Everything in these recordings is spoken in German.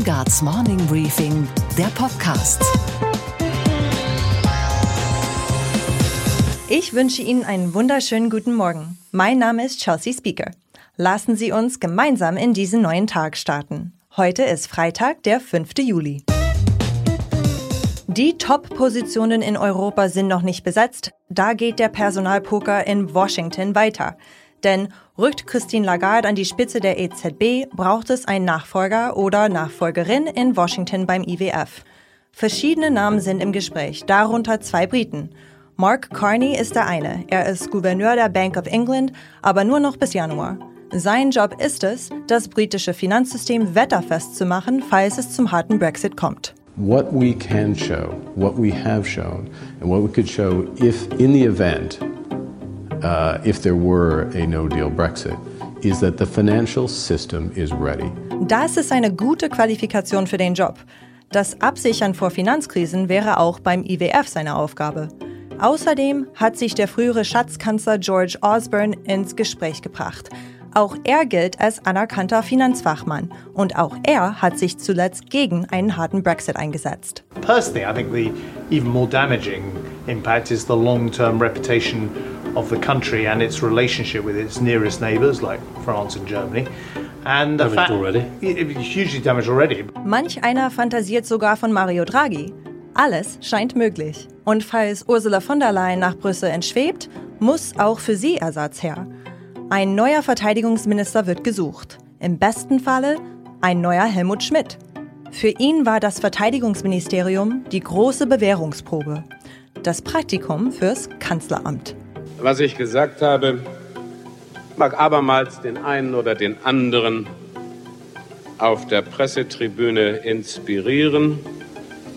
Weingarts Morning Briefing, der Podcast. Ich wünsche Ihnen einen wunderschönen guten Morgen. Mein Name ist Chelsea Speaker. Lassen Sie uns gemeinsam in diesen neuen Tag starten. Heute ist Freitag, der 5. Juli. Die Top-Positionen in Europa sind noch nicht besetzt. Da geht der Personalpoker in Washington weiter. Denn rückt Christine Lagarde an die Spitze der EZB, braucht es einen Nachfolger oder Nachfolgerin in Washington beim IWF. Verschiedene Namen sind im Gespräch, darunter zwei Briten. Mark Carney ist der eine. Er ist Gouverneur der Bank of England, aber nur noch bis Januar. Sein Job ist es, das britische Finanzsystem wetterfest zu machen, falls es zum harten Brexit kommt. What we can show, what we have shown, and what we could show if in the event uh, if there were a no-deal Brexit, is that the financial system is ready. Das ist eine gute Qualifikation für den Job. Das Absichern vor Finanzkrisen wäre auch beim IWF seine Aufgabe. Außerdem hat sich der frühere Schatzkanzler George Osborne ins Gespräch gebracht. Auch er gilt als anerkannter Finanzfachmann und auch er hat sich zuletzt gegen einen harten Brexit eingesetzt. Personally, I think the even more damaging impact is the long-term reputation of the country and its relationship with its nearest neighbours like France and Germany. And the fact, already. hugely damaged already. Manch einer fantasiert sogar von Mario Draghi. Alles scheint möglich. Und falls Ursula von der Leyen nach Brüssel entschwebt, muss auch für sie Ersatz her. Ein neuer Verteidigungsminister wird gesucht. Im besten Falle ein neuer Helmut Schmidt. Für ihn war das Verteidigungsministerium die große Bewährungsprobe. Das Praktikum fürs Kanzleramt. Was ich gesagt habe, mag abermals den einen oder den anderen auf der Pressetribüne inspirieren,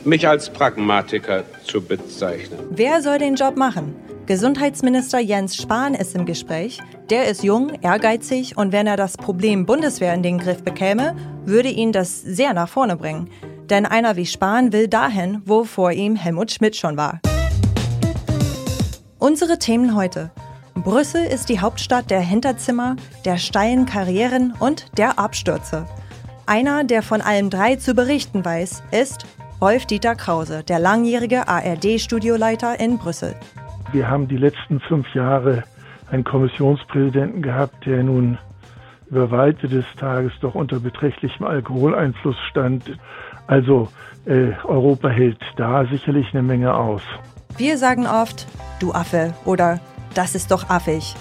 mich als Pragmatiker zu bezeichnen. Wer soll den Job machen? Gesundheitsminister Jens Spahn ist im Gespräch. Der ist jung, ehrgeizig und wenn er das Problem Bundeswehr in den Griff bekäme, würde ihn das sehr nach vorne bringen. Denn einer wie Spahn will dahin, wo vor ihm Helmut Schmidt schon war. Unsere Themen heute. Brüssel ist die Hauptstadt der Hinterzimmer, der steilen Karrieren und der Abstürze. Einer, der von allem drei zu berichten weiß, ist Rolf-Dieter Krause, der langjährige ARD-Studioleiter in Brüssel. Wir haben die letzten fünf Jahre einen Kommissionspräsidenten gehabt, der nun über Weite des Tages doch unter beträchtlichem Alkoholeinfluss stand. Also äh, Europa hält da sicherlich eine Menge aus. Wir sagen oft, du Affe oder das ist doch affig.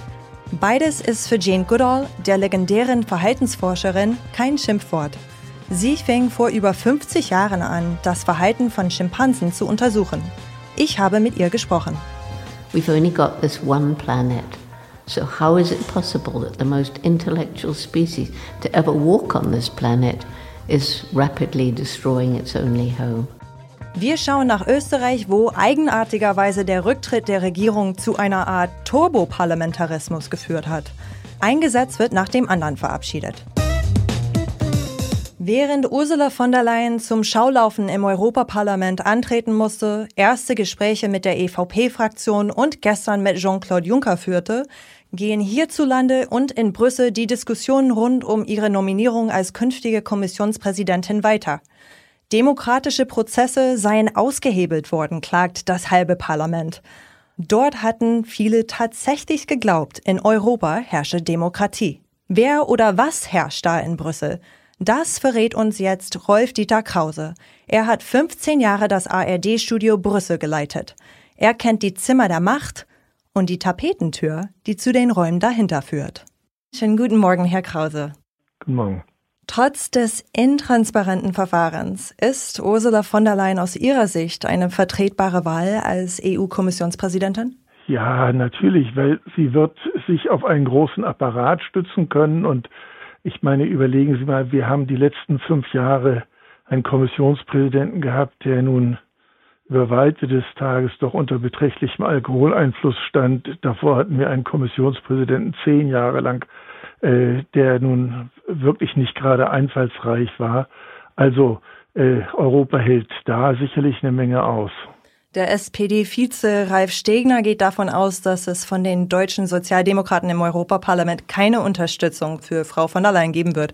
Beides ist für Jane Goodall, der legendären Verhaltensforscherin, kein Schimpfwort. Sie fing vor über 50 Jahren an, das Verhalten von Schimpansen zu untersuchen. Ich habe mit ihr gesprochen. We've only got this one planet. So how is it possible that the most intellectual species to ever walk on this planet is rapidly destroying its only home? Wir schauen nach Österreich, wo eigenartigerweise der Rücktritt der Regierung zu einer Art Turboparlamentarismus geführt hat. Ein Gesetz wird nach dem anderen verabschiedet. Während Ursula von der Leyen zum Schaulaufen im Europaparlament antreten musste, erste Gespräche mit der EVP-Fraktion und gestern mit Jean-Claude Juncker führte, gehen hierzulande und in Brüssel die Diskussionen rund um ihre Nominierung als künftige Kommissionspräsidentin weiter. Demokratische Prozesse seien ausgehebelt worden, klagt das halbe Parlament. Dort hatten viele tatsächlich geglaubt, in Europa herrsche Demokratie. Wer oder was herrscht da in Brüssel? Das verrät uns jetzt Rolf-Dieter Krause. Er hat 15 Jahre das ARD-Studio Brüssel geleitet. Er kennt die Zimmer der Macht und die Tapetentür, die zu den Räumen dahinter führt. Schönen guten Morgen, Herr Krause. Guten Morgen. Trotz des intransparenten Verfahrens ist Ursula von der Leyen aus Ihrer Sicht eine vertretbare Wahl als EU-Kommissionspräsidentin? Ja, natürlich, weil sie wird sich auf einen großen Apparat stützen können und ich meine, überlegen Sie mal, wir haben die letzten fünf Jahre einen Kommissionspräsidenten gehabt, der nun über Weite des Tages doch unter beträchtlichem Alkoholeinfluss stand. Davor hatten wir einen Kommissionspräsidenten zehn Jahre lang, äh, der nun wirklich nicht gerade einfallsreich war. Also äh, Europa hält da sicherlich eine Menge aus. Der SPD-Vize Ralf Stegner geht davon aus, dass es von den deutschen Sozialdemokraten im Europaparlament keine Unterstützung für Frau von der Leyen geben wird.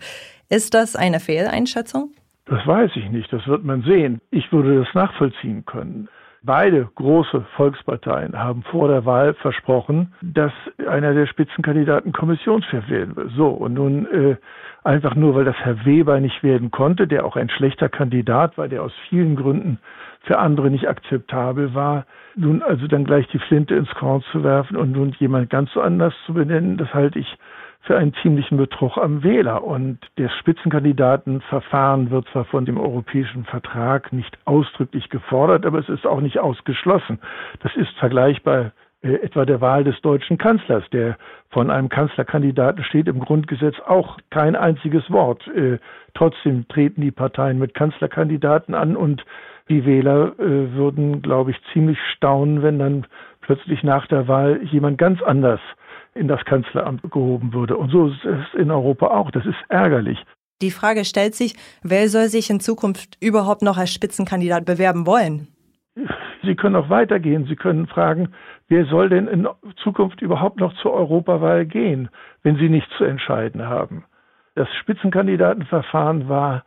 Ist das eine Fehleinschätzung? Das weiß ich nicht, das wird man sehen. Ich würde das nachvollziehen können. Beide große Volksparteien haben vor der Wahl versprochen, dass einer der Spitzenkandidaten Kommissionschef werden will. So, und nun äh, einfach nur, weil das Herr Weber nicht werden konnte, der auch ein schlechter Kandidat war, der aus vielen Gründen für andere nicht akzeptabel war, nun also dann gleich die Flinte ins Korn zu werfen und nun jemand ganz anders zu benennen, das halte ich für einen ziemlichen Betrug am Wähler. Und das Spitzenkandidatenverfahren wird zwar von dem europäischen Vertrag nicht ausdrücklich gefordert, aber es ist auch nicht ausgeschlossen. Das ist vergleichbar äh, etwa der Wahl des deutschen Kanzlers, der von einem Kanzlerkandidaten steht im Grundgesetz auch kein einziges Wort. Äh, trotzdem treten die Parteien mit Kanzlerkandidaten an und die Wähler äh, würden, glaube ich, ziemlich staunen, wenn dann plötzlich nach der Wahl jemand ganz anders in das Kanzleramt gehoben würde. Und so ist es in Europa auch. Das ist ärgerlich. Die Frage stellt sich, wer soll sich in Zukunft überhaupt noch als Spitzenkandidat bewerben wollen? Sie können auch weitergehen. Sie können fragen, wer soll denn in Zukunft überhaupt noch zur Europawahl gehen, wenn Sie nichts zu entscheiden haben? Das Spitzenkandidatenverfahren war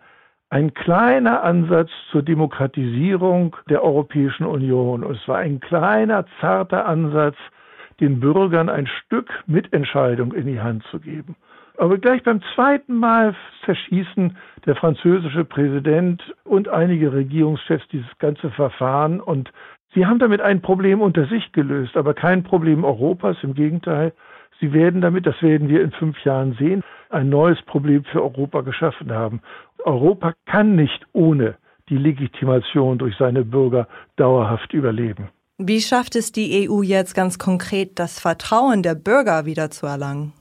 ein kleiner Ansatz zur Demokratisierung der Europäischen Union. Es war ein kleiner, zarter Ansatz, den Bürgern ein Stück Mitentscheidung in die Hand zu geben. Aber gleich beim zweiten Mal zerschießen der französische Präsident und einige Regierungschefs dieses ganze Verfahren und sie haben damit ein Problem unter sich gelöst, aber kein Problem Europas. Im Gegenteil, sie werden damit, das werden wir in fünf Jahren sehen, ein neues Problem für Europa geschaffen haben. Europa kann nicht ohne die Legitimation durch seine Bürger dauerhaft überleben. Wie schafft es die EU jetzt ganz konkret, das Vertrauen der Bürger wieder zu erlangen?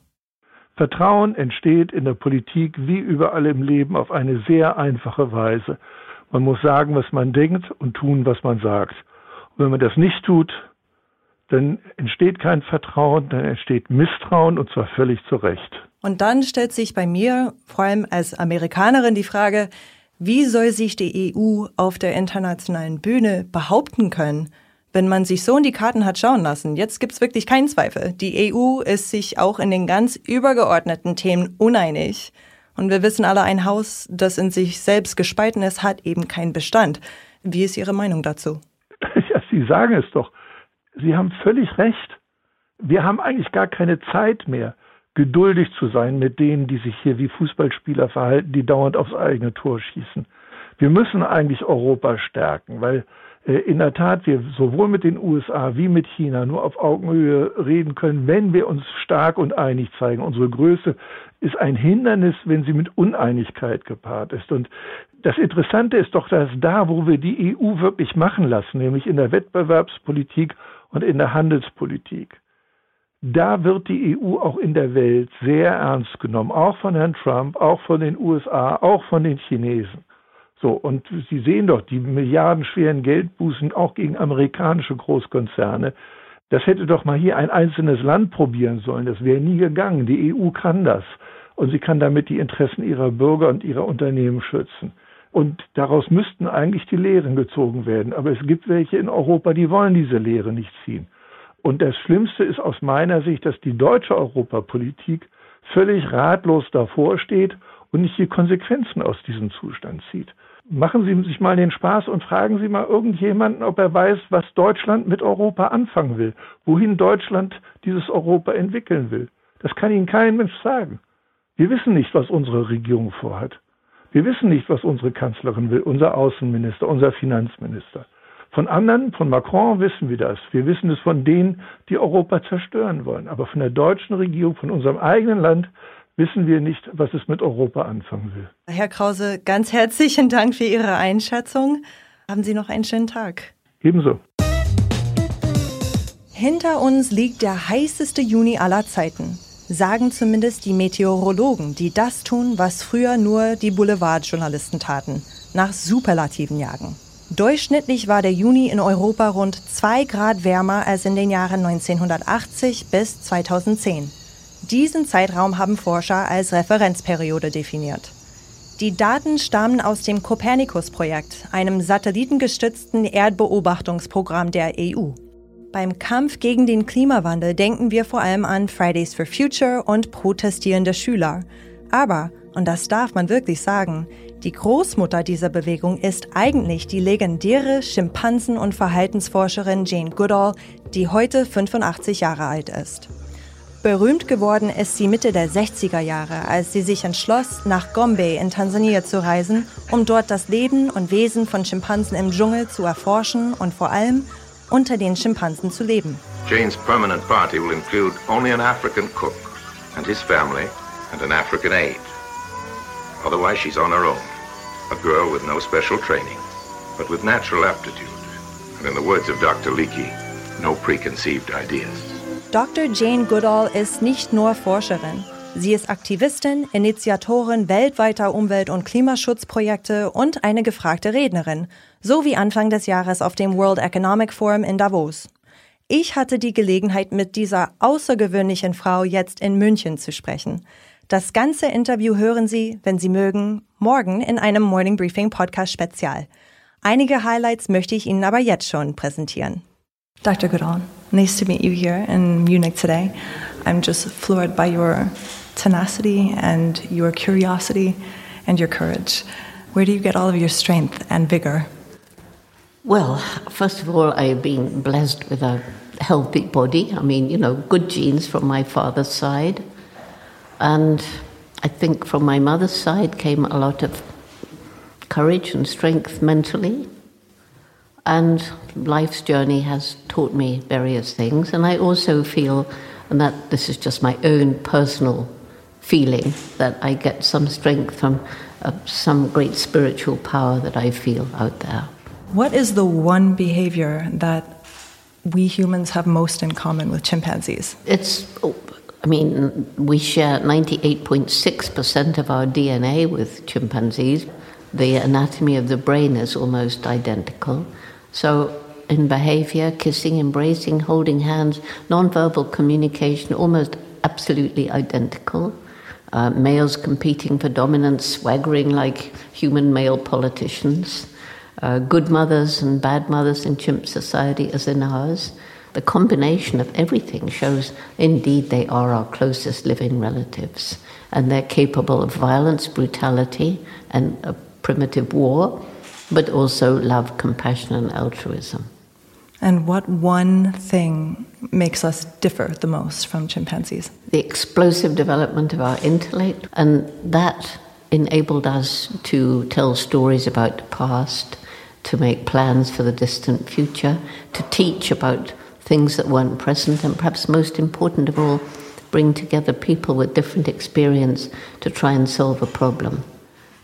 Vertrauen entsteht in der Politik wie überall im Leben auf eine sehr einfache Weise. Man muss sagen, was man denkt und tun, was man sagt. Und wenn man das nicht tut, dann entsteht kein Vertrauen, dann entsteht Misstrauen und zwar völlig zu Recht. Und dann stellt sich bei mir, vor allem als Amerikanerin, die Frage, wie soll sich die EU auf der internationalen Bühne behaupten können, wenn man sich so in die Karten hat schauen lassen? Jetzt gibt's wirklich keinen Zweifel. Die EU ist sich auch in den ganz übergeordneten Themen uneinig. Und wir wissen alle, ein Haus, das in sich selbst gespalten ist, hat eben keinen Bestand. Wie ist Ihre Meinung dazu? Ja, Sie sagen es doch. Sie haben völlig recht. Wir haben eigentlich gar keine Zeit mehr, geduldig zu sein mit denen, die sich hier wie Fußballspieler verhalten, die dauernd aufs eigene Tor schießen. Wir müssen eigentlich Europa stärken, weil in der Tat wir sowohl mit den USA wie mit China nur auf Augenhöhe reden können, wenn wir uns stark und einig zeigen. Unsere Größe ist ein Hindernis, wenn sie mit Uneinigkeit gepaart ist. Und das Interessante ist doch, dass da, wo wir die EU wirklich machen lassen, nämlich in der Wettbewerbspolitik und in der Handelspolitik, da wird die EU auch in der Welt sehr ernst genommen, auch von Herrn Trump, auch von den USA, auch von den Chinesen. So, und Sie sehen doch die milliardenschweren Geldbußen auch gegen amerikanische Großkonzerne. Das hätte doch mal hier ein einzelnes Land probieren sollen. Das wäre nie gegangen. Die EU kann das. Und sie kann damit die Interessen ihrer Bürger und ihrer Unternehmen schützen. Und daraus müssten eigentlich die Lehren gezogen werden. Aber es gibt welche in Europa, die wollen diese Lehre nicht ziehen. Und das Schlimmste ist aus meiner Sicht, dass die deutsche Europapolitik völlig ratlos davor steht und nicht die Konsequenzen aus diesem Zustand zieht. Machen Sie sich mal den Spaß und fragen Sie mal irgendjemanden, ob er weiß, was Deutschland mit Europa anfangen will, wohin Deutschland dieses Europa entwickeln will. Das kann Ihnen kein Mensch sagen. Wir wissen nicht, was unsere Regierung vorhat. Wir wissen nicht, was unsere Kanzlerin will, unser Außenminister, unser Finanzminister. Von anderen, von Macron wissen wir das. Wir wissen es von denen, die Europa zerstören wollen. Aber von der deutschen Regierung, von unserem eigenen Land wissen wir nicht, was es mit Europa anfangen will. Herr Krause, ganz herzlichen Dank für Ihre Einschätzung. Haben Sie noch einen schönen Tag. Ebenso. Hinter uns liegt der heißeste Juni aller Zeiten. Sagen zumindest die Meteorologen, die das tun, was früher nur die Boulevardjournalisten taten, nach Superlativen jagen. Durchschnittlich war der Juni in Europa rund 2 Grad wärmer als in den Jahren 1980 bis 2010. Diesen Zeitraum haben Forscher als Referenzperiode definiert. Die Daten stammen aus dem Copernicus-Projekt, einem satellitengestützten Erdbeobachtungsprogramm der EU. Beim Kampf gegen den Klimawandel denken wir vor allem an Fridays for Future und protestierende Schüler. Aber Und das darf man wirklich sagen. Die Großmutter dieser Bewegung ist eigentlich die legendäre Schimpansen- und Verhaltensforscherin Jane Goodall, die heute 85 Jahre alt ist. Berühmt geworden ist sie Mitte der 60er Jahre, als sie sich entschloss, nach Gombe in Tansania zu reisen, um dort das Leben und Wesen von Schimpansen im Dschungel zu erforschen und vor allem unter den Schimpansen zu leben. Jane's permanent party will include only an African cook and his family and an African aide. Otherwise she's on her own, a girl with no special training, but with natural aptitude, and in the words of Dr. Leakey, no preconceived ideas. Dr. Jane Goodall ist nicht nur Forscherin. Sie ist Aktivistin, Initiatorin weltweiter Umwelt- und Klimaschutzprojekte und eine gefragte Rednerin, so wie Anfang des Jahres auf dem World Economic Forum in Davos. Ich hatte die Gelegenheit, mit dieser außergewöhnlichen Frau jetzt in München zu sprechen. Das ganze Interview hören Sie, wenn Sie mögen, morgen in einem Morning Briefing Podcast Spezial. Einige Highlights möchte ich Ihnen aber jetzt schon präsentieren. Dr. Goodall. Nice to meet you here in Munich today. I'm just floored by your tenacity and your curiosity and your courage. Where do you get all of your strength and vigor? Well, first of all, I've been blessed with a healthy body. I mean, you know, good genes from my father's side. And I think from my mother's side came a lot of courage and strength mentally. And life's journey has taught me various things. And I also feel, and that this is just my own personal feeling, that I get some strength from uh, some great spiritual power that I feel out there. What is the one behavior that we humans have most in common with chimpanzees? It's, I mean, we share 98.6% of our DNA with chimpanzees. The anatomy of the brain is almost identical. So, in behavior, kissing, embracing, holding hands, nonverbal communication, almost absolutely identical. Uh, males competing for dominance, swaggering like human male politicians. Uh, good mothers and bad mothers in chimp society as in ours. The combination of everything shows indeed they are our closest living relatives. And they're capable of violence, brutality, and primitive war but also love, compassion, and altruism. And what one thing makes us differ the most from chimpanzees? The explosive development of our intellect, and that enabled us to tell stories about the past, to make plans for the distant future, to teach about things that weren't present, and perhaps most important of all, bring together people with different experience to try and solve a problem.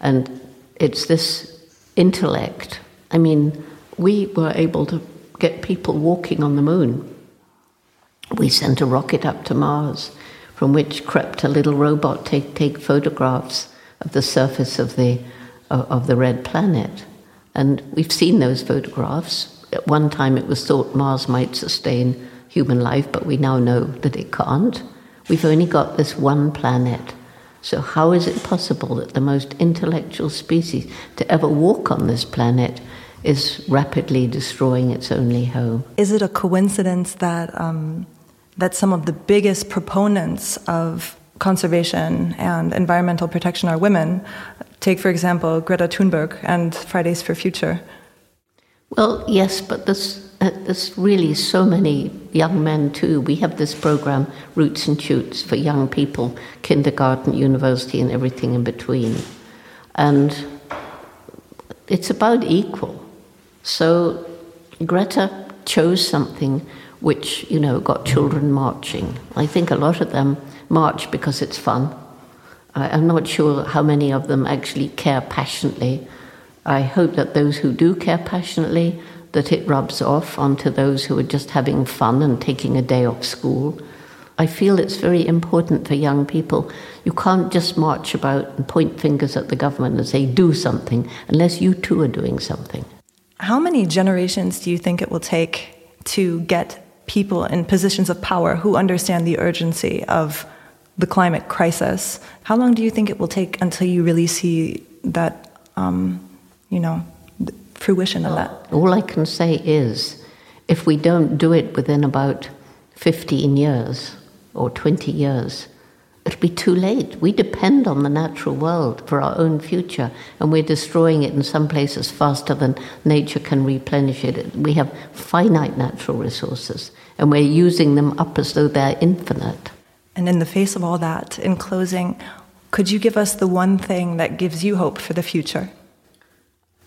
And it's this intellect. I mean, we were able to get people walking on the moon. We sent a rocket up to Mars, from which crept a little robot to take, photographs of the surface of the, uh, of the red planet. And we've seen those photographs. At one time, it was thought Mars might sustain human life, but we now know that it can't. We've only got this one planet. So, how is it possible that the most intellectual species to ever walk on this planet is rapidly destroying its only home? Is it a coincidence that, um, that some of the biggest proponents of conservation and environmental protection are women? Take, for example, Greta Thunberg and Fridays for Future. Well, yes, but there's, uh, there's really so many young men too. We have this program, Roots and Shoots, for young people, kindergarten, university, and everything in between. And it's about equal. So Greta chose something which, you know, got children marching. I think a lot of them march because it's fun. I'm not sure how many of them actually care passionately I hope that those who do care passionately, that it rubs off onto those who are just having fun and taking a day off school. I feel it's very important for young people. You can't just march about and point fingers at the government and say, do something, unless you too are doing something. How many generations do you think it will take to get people in positions of power who understand the urgency of the climate crisis? How long do you think it will take until you really see that um, you know, fruition of that? All I can say is if we don't do it within about 15 years or 20 years, it'll be too late. We depend on the natural world for our own future, and we're destroying it in some places faster than nature can replenish it. We have finite natural resources, and we're using them up as though they're infinite. And in the face of all that, in closing, could you give us the one thing that gives you hope for the future?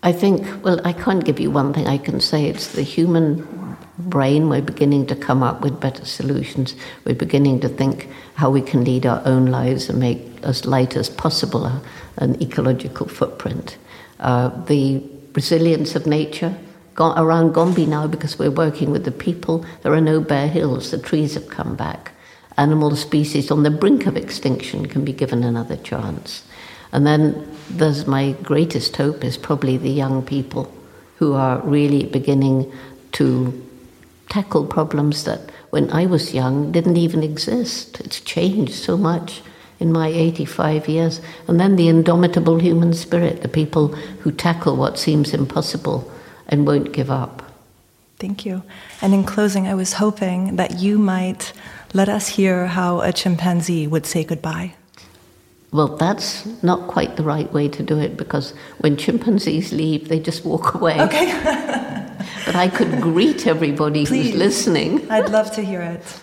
I think, well, I can't give you one thing. I can say it's the human brain. We're beginning to come up with better solutions. We're beginning to think how we can lead our own lives and make as light as possible a, an ecological footprint. Uh, the resilience of nature around Gombe now because we're working with the people. There are no bare hills. The trees have come back. Animal species on the brink of extinction can be given another chance. And then there's my greatest hope is probably the young people who are really beginning to tackle problems that when I was young didn't even exist. It's changed so much in my 85 years. And then the indomitable human spirit, the people who tackle what seems impossible and won't give up. Thank you. And in closing, I was hoping that you might let us hear how a chimpanzee would say goodbye. Well, that's not quite the right way to do it because when chimpanzees leave, they just walk away. Okay. but I could greet everybody Please. who's listening. I'd love to hear it.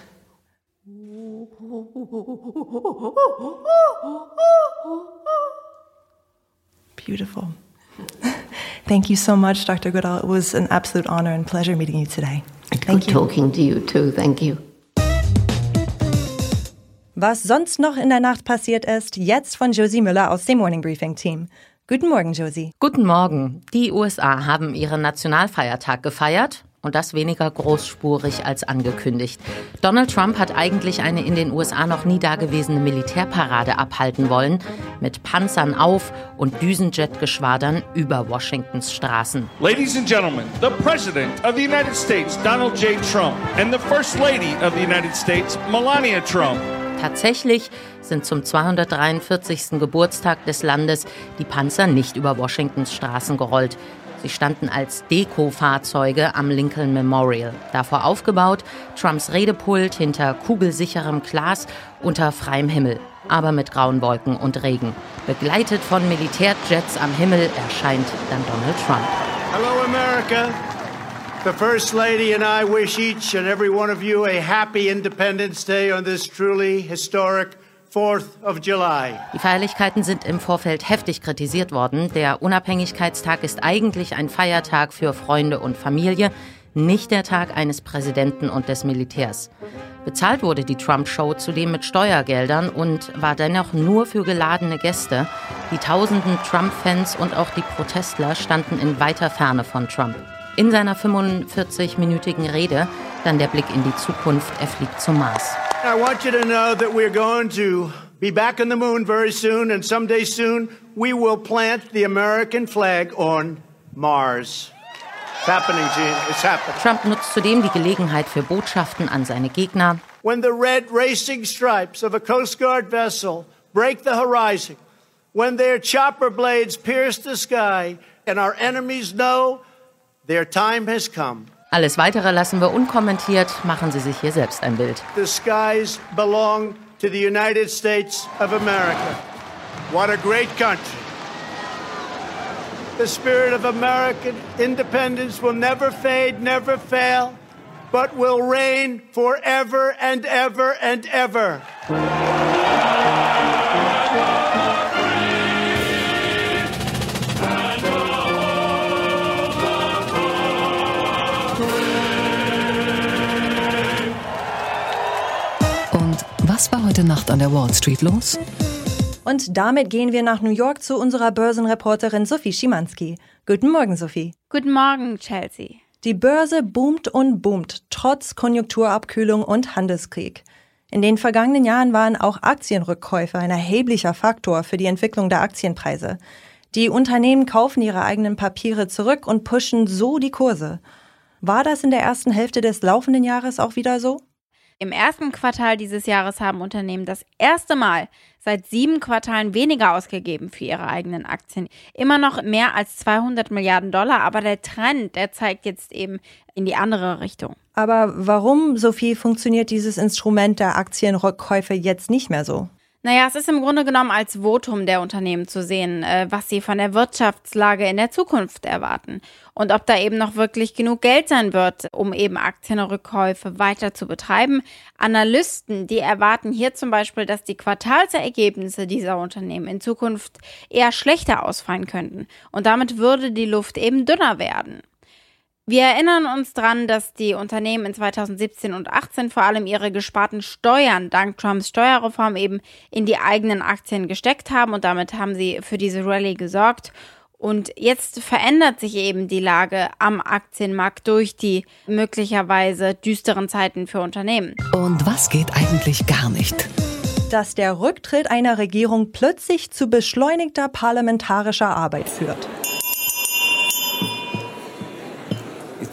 Beautiful. Thank you so much, Dr. Goodall. It was an absolute honor and pleasure meeting you today. Thank Good you. talking to you too. Thank you. Was sonst noch in der Nacht passiert ist, jetzt von Josie Müller aus dem Morning Briefing Team. Guten Morgen, Josie. Guten Morgen. Die USA haben ihren Nationalfeiertag gefeiert und das weniger großspurig als angekündigt. Donald Trump hat eigentlich eine in den USA noch nie dagewesene Militärparade abhalten wollen, mit Panzern auf und Düsenjetgeschwadern über Washingtons Straßen. Ladies and Gentlemen, the President of the United States, Donald J. Trump, and the First Lady of the United States, Melania Trump. Tatsächlich sind zum 243. Geburtstag des Landes die Panzer nicht über Washingtons Straßen gerollt. Sie standen als Deko-Fahrzeuge am Lincoln Memorial. Davor aufgebaut, Trumps Redepult hinter kugelsicherem Glas unter freiem Himmel, aber mit grauen Wolken und Regen. Begleitet von Militärjets am Himmel erscheint dann Donald Trump. Hello America. The First Lady and I wish each and every one of you a happy Independence Day on this truly historic 4th of July. Die Feierlichkeiten sind im Vorfeld heftig kritisiert worden. Der Unabhängigkeitstag ist eigentlich ein Feiertag für Freunde und Familie, nicht der Tag eines Präsidenten und des Militärs. Bezahlt wurde die Trump-Show zudem mit Steuergeldern und war dennoch nur für geladene Gäste. Die tausenden Trump-Fans und auch die Protestler standen in weiter Ferne von Trump. In seiner 45-minütigen Rede dann der Blick in die Zukunft. Er fliegt zum Mars. I want you to know that we're going to be back on the moon very soon, and someday soon we will plant the American flag on Mars. It's happening, Gene. It's happening. Trump nutzt zudem die Gelegenheit für Botschaften an seine Gegner. When the red racing stripes of a Coast Guard vessel break the horizon, when their chopper blades pierce the sky, and our enemies know Their time has come. Alles weitere lassen wir unkommentiert. Machen Sie sich hier selbst ein Bild. The skies belong to the United States of America. What a great country. The spirit of American independence will never fade, never fail, but will reign forever and ever and ever. Heute Nacht an der Wall Street los? Und damit gehen wir nach New York zu unserer Börsenreporterin Sophie Schimanski. Guten Morgen, Sophie. Guten Morgen, Chelsea. Die Börse boomt und boomt, trotz Konjunkturabkühlung und Handelskrieg. In den vergangenen Jahren waren auch Aktienrückkäufe ein erheblicher Faktor für die Entwicklung der Aktienpreise. Die Unternehmen kaufen ihre eigenen Papiere zurück und pushen so die Kurse. War das in der ersten Hälfte des laufenden Jahres auch wieder so? Im ersten Quartal dieses Jahres haben Unternehmen das erste Mal seit sieben Quartalen weniger ausgegeben für ihre eigenen Aktien. Immer noch mehr als 200 Milliarden Dollar, aber der Trend, der zeigt jetzt eben in die andere Richtung. Aber warum, Sophie, funktioniert dieses Instrument der Aktienrückkäufe jetzt nicht mehr so? Naja, es ist im Grunde genommen als Votum der Unternehmen zu sehen, äh, was sie von der Wirtschaftslage in der Zukunft erwarten und ob da eben noch wirklich genug Geld sein wird, um eben Aktienrückkäufe weiter zu betreiben. Analysten, die erwarten hier zum Beispiel, dass die Quartalsergebnisse dieser Unternehmen in Zukunft eher schlechter ausfallen könnten und damit würde die Luft eben dünner werden. Wir erinnern uns dran, dass die Unternehmen in 2017 und 2018 vor allem ihre gesparten Steuern dank Trumps Steuerreform eben in die eigenen Aktien gesteckt haben und damit haben sie für diese Rallye gesorgt. Und jetzt verändert sich eben die Lage am Aktienmarkt durch die möglicherweise düsteren Zeiten für Unternehmen. Und was geht eigentlich gar nicht? Dass der Rücktritt einer Regierung plötzlich zu beschleunigter parlamentarischer Arbeit führt.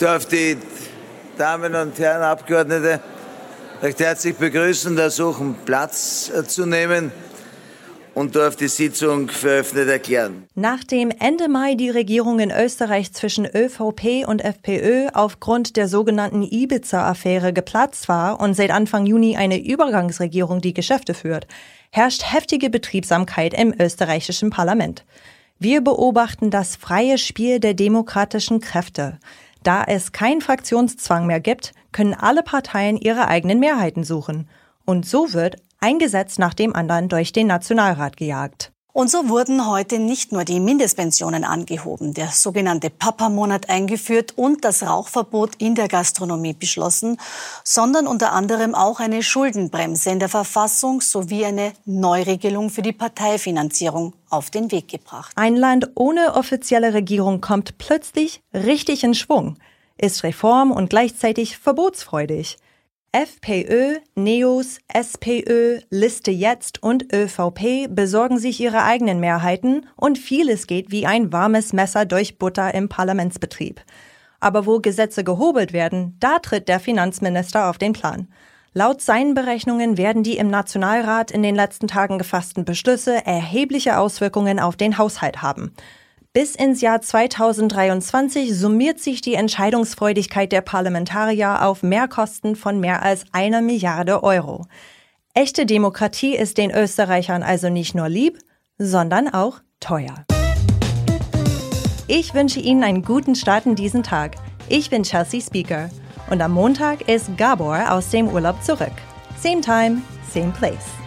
Darf die Damen und Herren Abgeordnete recht herzlich begrüßen, ersuchen Platz äh, zu nehmen und darf die Sitzung für eröffnet erklären. Nachdem Ende Mai die Regierung in Österreich zwischen ÖVP und FPÖ aufgrund der sogenannten Ibiza-Affäre geplatzt war und seit Anfang Juni eine Übergangsregierung die Geschäfte führt, herrscht heftige Betriebsamkeit im österreichischen Parlament. Wir beobachten das freie Spiel der demokratischen Kräfte. Da es keinen Fraktionszwang mehr gibt, können alle Parteien ihre eigenen Mehrheiten suchen. Und so wird ein Gesetz nach dem anderen durch den Nationalrat gejagt. Und so wurden heute nicht nur die Mindestpensionen angehoben, der sogenannte Papa-Monat eingeführt und das Rauchverbot in der Gastronomie beschlossen, sondern unter anderem auch eine Schuldenbremse in der Verfassung sowie eine Neuregelung für die Parteifinanzierung auf den Weg gebracht. Ein Land ohne offizielle Regierung kommt plötzlich richtig in Schwung, ist reform- und gleichzeitig verbotsfreudig. FPÖ, NEOS, SPÖ, Liste Jetzt und ÖVP besorgen sich ihre eigenen Mehrheiten und vieles geht wie ein warmes Messer durch Butter im Parlamentsbetrieb. Aber wo Gesetze gehobelt werden, da tritt der Finanzminister auf den Plan. Laut seinen Berechnungen werden die im Nationalrat in den letzten Tagen gefassten Beschlüsse erhebliche Auswirkungen auf den Haushalt haben. Bis ins Jahr 2023 summiert sich die Entscheidungsfreudigkeit der Parlamentarier auf Mehrkosten von mehr als einer Milliarde Euro. Echte Demokratie ist den Österreichern also nicht nur lieb, sondern auch teuer. Ich wünsche Ihnen einen guten Start in diesen Tag. Ich bin Chelsea Speaker und am Montag ist Gabor aus dem Urlaub zurück. Same time, same place.